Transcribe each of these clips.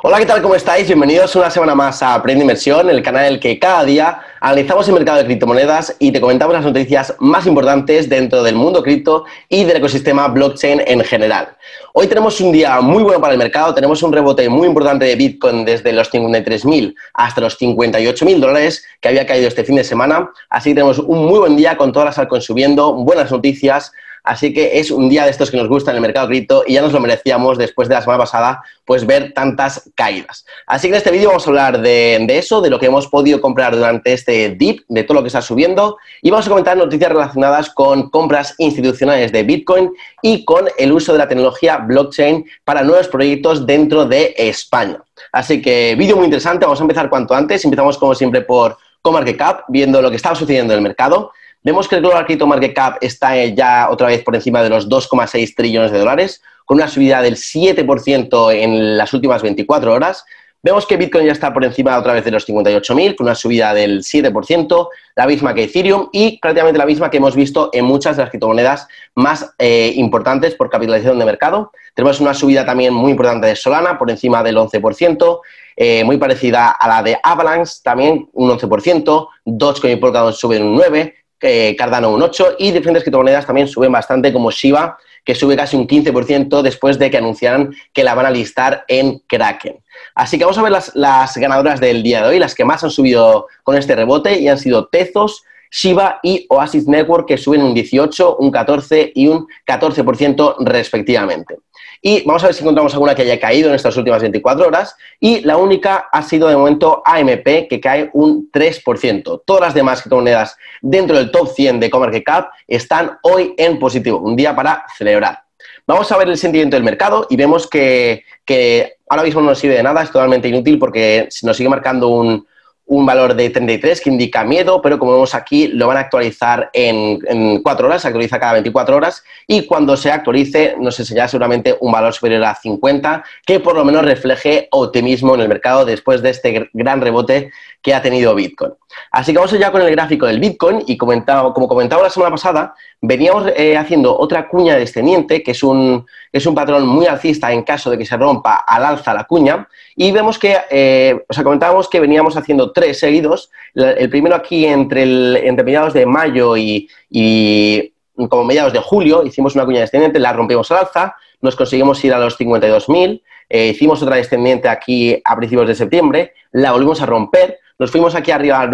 Hola, ¿qué tal? ¿Cómo estáis? Bienvenidos una semana más a Aprende Inversión, el canal en el que cada día analizamos el mercado de criptomonedas y te comentamos las noticias más importantes dentro del mundo cripto y del ecosistema blockchain en general. Hoy tenemos un día muy bueno para el mercado, tenemos un rebote muy importante de Bitcoin desde los 53.000 hasta los 58.000 dólares que había caído este fin de semana, así que tenemos un muy buen día con todas las altcoins subiendo, buenas noticias, Así que es un día de estos que nos gusta en el mercado cripto y ya nos lo merecíamos después de la semana pasada, pues ver tantas caídas. Así que en este vídeo vamos a hablar de, eso, de lo que hemos podido comprar durante este dip, de todo lo que está subiendo y vamos a comentar noticias relacionadas con compras institucionales de Bitcoin y con el uso de la tecnología blockchain para nuevos proyectos dentro de España. Así que vídeo muy interesante, vamos a empezar cuanto antes. Empezamos como siempre por CoMarketCap, viendo lo que estaba sucediendo en el mercado. Vemos que el Global Crypto Market Cap está ya otra vez por encima de los 2,6 trillones de dólares, con una subida del 7% en las últimas 24 horas. Vemos que Bitcoin ya está por encima otra vez de los 58.000, con una subida del 7%, la misma que Ethereum y prácticamente la misma que hemos visto en muchas de las criptomonedas más eh, importantes por capitalización de mercado. Tenemos una subida también muy importante de Solana, por encima del 11%, eh, muy parecida a la de Avalanche, también un 11%, Dogecoin y Polkadot suben un 9%, eh, Cardano un 8% y diferentes criptomonedas también suben bastante, como Shiba, que sube casi un 15% después de que anunciaran que la van a listar en Kraken. Así que vamos a ver las, las ganadoras del día de hoy, las que más han subido con este rebote y han sido Tezos, Shiba y Oasis Network, que suben un 18, un 14 y un 14% respectivamente. Y vamos a ver si encontramos alguna que haya caído en estas últimas 24 horas. Y la única ha sido de momento AMP, que cae un 3%. Todas las demás criptomonedas dentro del top 100 de ComarketCap están hoy en positivo. Un día para celebrar. Vamos a ver el sentimiento del mercado y vemos que, que ahora mismo no nos sirve de nada, es totalmente inútil porque nos sigue marcando un, un valor de 33 que indica miedo, pero como vemos aquí, lo van a actualizar en, en 4 horas, se actualiza cada 24 horas, y cuando se actualice nos enseñará seguramente un valor superior a 50, que por lo menos refleje optimismo en el mercado después de este gran rebote que ha tenido Bitcoin. Así que vamos ya con el gráfico del Bitcoin y comentaba, como comentaba la semana pasada, veníamos eh, haciendo otra cuña descendiente, que es un, es un patrón muy alcista en caso de que se rompa al alza la cuña, y vemos que, eh, o sea, comentábamos que veníamos haciendo tres seguidos, el primero aquí entre, mediados de mayo y, y como mediados de julio, hicimos una cuña descendiente, la rompimos al alza, nos conseguimos ir a los 52.000, eh, hicimos otra descendiente aquí a principios de septiembre, la volvimos a romper, nos fuimos aquí arriba a,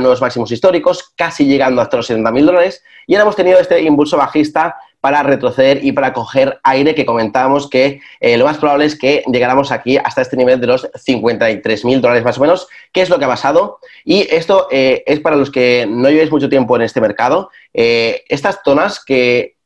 nuevos máximos históricos, casi llegando hasta los 70.000 dólares, y ahora hemos tenido este impulso bajista para retroceder y para coger aire que comentábamos que eh, lo más probable es que llegáramos aquí hasta este nivel de los 53.000 dólares más o menos, que es lo que ha pasado. Y esto eh, es para los que no llevéis mucho tiempo en este mercado. Eh, estas zonas que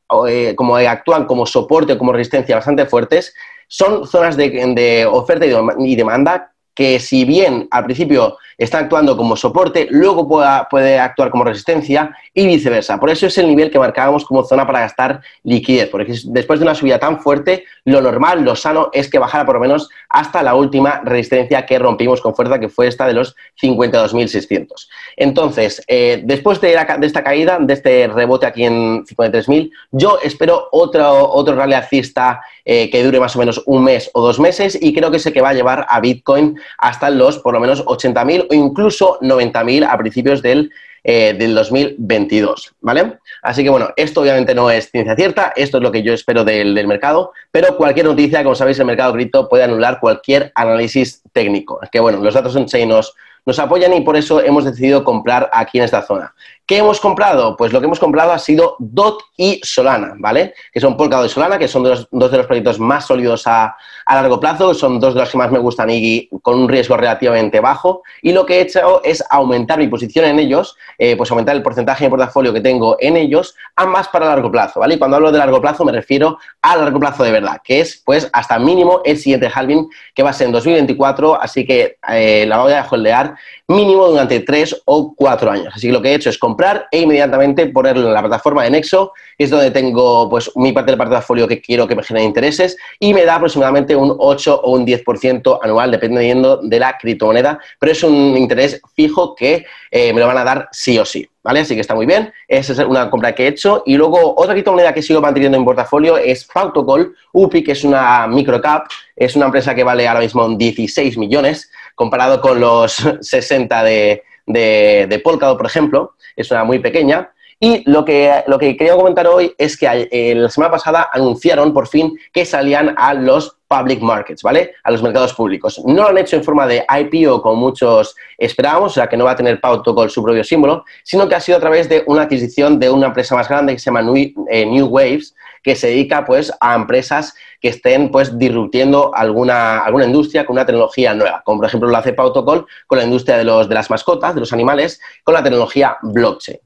como actúan como soporte o como resistencia bastante fuertes, son zonas de, de oferta y demanda que si bien al principio está actuando como soporte, luego puede actuar como resistencia y viceversa. Por eso es el nivel que marcábamos como zona para gastar liquidez, porque después de una subida tan fuerte, lo normal, lo sano es que bajara por lo menos hasta la última resistencia que rompimos con fuerza, que fue esta de los 52.600. Entonces, eh, después de, esta caída, de este rebote aquí en 53.000, yo espero otro, otro rally alcista eh, que dure más o menos un mes o dos meses y creo que sé que va a llevar a Bitcoin hasta los por lo menos 80.000 o incluso 90.000 a principios del, eh, del 2022, ¿vale? Así que bueno, esto obviamente no es ciencia cierta, esto es lo que yo espero del, del mercado, pero cualquier noticia, como sabéis, el mercado cripto puede anular cualquier análisis técnico. Que bueno, los datos en nos, nos apoyan y por eso hemos decidido comprar aquí en esta zona. ¿Qué hemos comprado? Pues lo que hemos comprado ha sido DOT y Solana, ¿vale? Que son Polkadot y Solana, que son dos, de los proyectos más sólidos a, a, largo plazo, son dos de los que más me gustan y con un riesgo relativamente bajo. Y lo que he hecho es aumentar mi posición en ellos, eh, pues aumentar el porcentaje de portafolio que tengo en ellos a más para largo plazo, ¿vale? Y cuando hablo de largo plazo me refiero a largo plazo de verdad, que es pues hasta mínimo el siguiente halving que va a ser en 2024, así que eh, la voy a holdear mínimo durante tres o cuatro años. Así que lo que he hecho es comprar comprar e inmediatamente ponerlo en la plataforma de Nexo, que es donde tengo pues mi parte del portafolio que quiero que me genere intereses y me da aproximadamente un 8 o un 10% anual dependiendo de la criptomoneda, pero es un interés fijo que eh, me lo van a dar sí o sí. ¿Vale? Así que está muy bien. Esa es una compra que he hecho. Y luego, otra criptomoneda que sigo manteniendo en portafolio es Pautocol UPI, que es una microcap. Es una empresa que vale ahora mismo 16 millones, comparado con los 60 de, de, de Polkadot, por ejemplo. Es una muy pequeña. Y lo que, lo que quería comentar hoy es que eh, la semana pasada anunciaron por fin que salían a los public markets, ¿vale? A los mercados públicos. No lo han hecho en forma de IPO como muchos esperábamos, o sea, que no va a tener con su propio símbolo, sino que ha sido a través de una adquisición de una empresa más grande que se llama eh, New, Waves, que se dedica pues a empresas que estén pues disruptiendo alguna, alguna industria con una tecnología nueva, como por ejemplo lo hace Pautocol con la industria de, los, de las mascotas, de los animales, con la tecnología blockchain.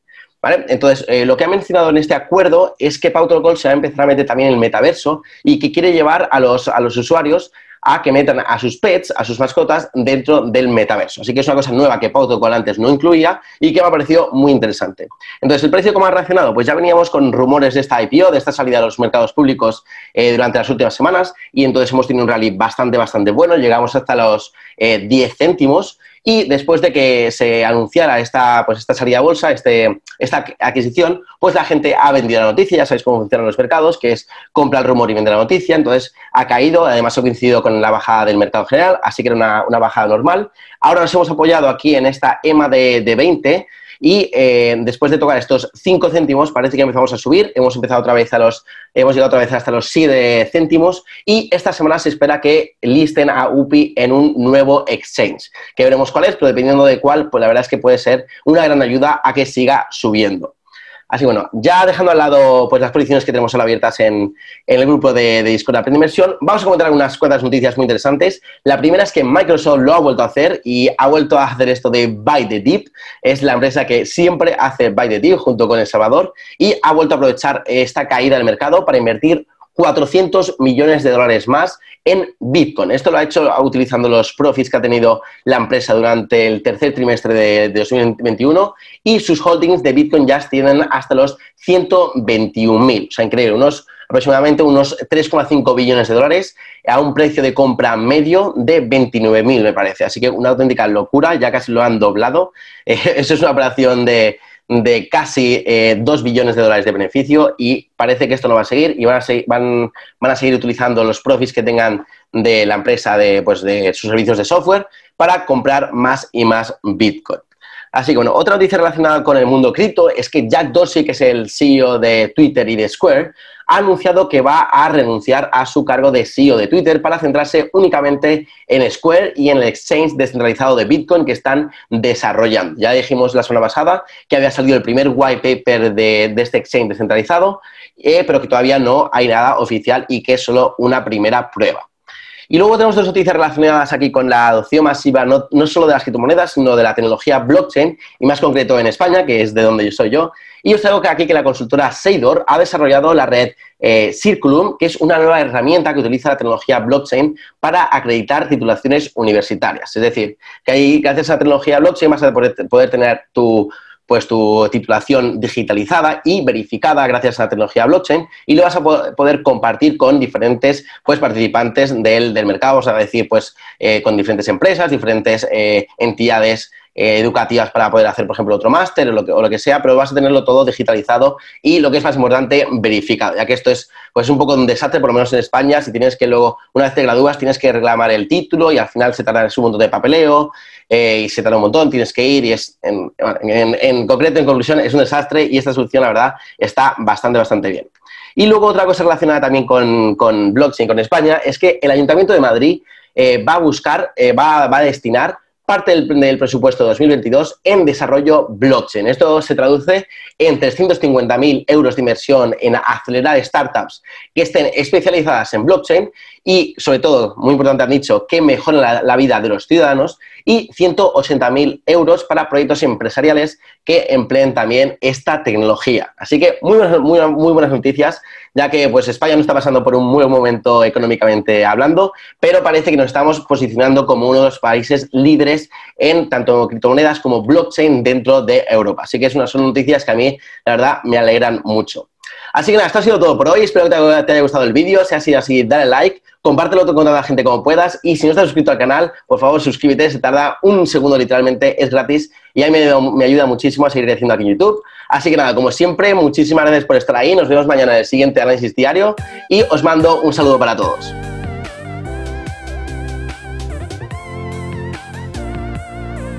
Entonces, eh, lo que ha mencionado en este acuerdo es que Pau se va a empezar a meter también en el metaverso y que quiere llevar a los, a los usuarios a que metan a sus pets, a sus mascotas, dentro del metaverso. Así que es una cosa nueva que Protocol antes no incluía y que me ha parecido muy interesante. Entonces, ¿el precio cómo ha reaccionado? Pues ya veníamos con rumores de esta IPO, de esta salida a los mercados públicos eh, durante las últimas semanas y entonces hemos tenido un rally bastante, bastante bueno. Llegamos hasta los 10 eh, céntimos y después de que se anunciara esta, pues esta salida bolsa, este, esta adquisición, pues la gente ha vendido la noticia, ya sabéis cómo funcionan los mercados, que es compra el rumor y vende la noticia, entonces ha caído, además ha coincidido con la bajada del mercado general, así que era una, una bajada normal. Ahora nos hemos apoyado aquí en esta EMA de, de 20, y eh, después de tocar estos 5 céntimos, parece que empezamos a subir. Hemos empezado otra vez a los, hemos llegado otra vez hasta los 7 céntimos. Y esta semana se espera que listen a UPI en un nuevo exchange. Que veremos cuál es, pero dependiendo de cuál, pues la verdad es que puede ser una gran ayuda a que siga subiendo. Así bueno, ya dejando al lado pues, las posiciones que tenemos abiertas en, el grupo de, de Discord de Aprende Inversión, vamos a comentar algunas cuantas noticias muy interesantes. La primera es que Microsoft lo ha vuelto a hacer y ha vuelto a hacer esto de Buy the Deep. Es la empresa que siempre hace Buy the Deep junto con El Salvador y ha vuelto a aprovechar esta caída del mercado para invertir 400 millones de dólares más en Bitcoin. Esto lo ha hecho utilizando los profits que ha tenido la empresa durante el tercer trimestre de, 2021 y sus holdings de Bitcoin ya tienen hasta los 121.000. O sea, increíble, unos aproximadamente unos 3,5 billones de dólares a un precio de compra medio de 29.000, me parece. Así que una auténtica locura, ya casi lo han doblado. eso es una operación de, de casi 2 eh, billones de dólares de beneficio y parece que esto no va a seguir y van a seguir, van, van a seguir utilizando los profits que tengan de la empresa de, pues, de sus servicios de software para comprar más y más Bitcoin. Así que bueno, otra noticia relacionada con el mundo cripto es que Jack Dorsey, que es el CEO de Twitter y de Square, ha anunciado que va a renunciar a su cargo de CEO de Twitter para centrarse únicamente en Square y en el exchange descentralizado de Bitcoin que están desarrollando. Ya dijimos la semana pasada que había salido el primer white paper de, este exchange descentralizado, eh, pero que todavía no hay nada oficial y que es solo una primera prueba. Y luego tenemos dos noticias relacionadas aquí con la adopción masiva, no, no, solo de las criptomonedas, sino de la tecnología blockchain, y más concreto en España, que es de donde yo soy yo. Y os traigo aquí que la consultora Seidor ha desarrollado la red eh, Circulum, que es una nueva herramienta que utiliza la tecnología blockchain para acreditar titulaciones universitarias. Es decir, que ahí, gracias a la tecnología blockchain, vas a poder tener tu pues tu titulación digitalizada y verificada gracias a la tecnología blockchain y lo vas a poder compartir con diferentes pues, participantes del, mercado, o sea, decir, pues eh, con diferentes empresas, diferentes eh, entidades eh, educativas para poder hacer, por ejemplo, otro máster o lo, que, o lo que sea, pero vas a tenerlo todo digitalizado y lo que es más importante, verificado, ya que esto es pues, un poco un desastre, por lo menos en España, si tienes que luego, una vez te gradúas, tienes que reclamar el título y al final se tarda un montón de papeleo eh, y se tarda un montón, tienes que ir y es, en, en, concreto, en conclusión, es un desastre y esta solución, la verdad, está bastante, bastante bien. Y luego otra cosa relacionada también con, con blockchain, con España, es que el Ayuntamiento de Madrid eh, va a buscar, va, va a destinar parte del, presupuesto 2022 en desarrollo blockchain. Esto se traduce en 350.000 euros de inversión en acelerar startups que estén especializadas en blockchain y, sobre todo, muy importante han dicho, que mejoren la, vida de los ciudadanos y 180.000 euros para proyectos empresariales que empleen también esta tecnología. Así que muy, muy, muy buenas noticias ya que pues España no está pasando por un buen momento económicamente hablando, pero parece que nos estamos posicionando como uno de los países líderes en tanto criptomonedas como blockchain dentro de Europa. Así que es una, son noticias que a mí, la verdad, me alegran mucho. Así que nada, esto ha sido todo por hoy. Espero que te haya gustado el vídeo. Si ha sido así, dale like, compártelo con tanta gente como puedas. Y si no estás suscrito al canal, por favor, suscríbete. Se tarda un segundo literalmente, es gratis y ahí me, me ayuda muchísimo a seguir creciendo aquí en YouTube. Así que nada, como siempre, muchísimas gracias por estar ahí. Nos vemos mañana en el siguiente análisis diario y os mando un saludo para todos.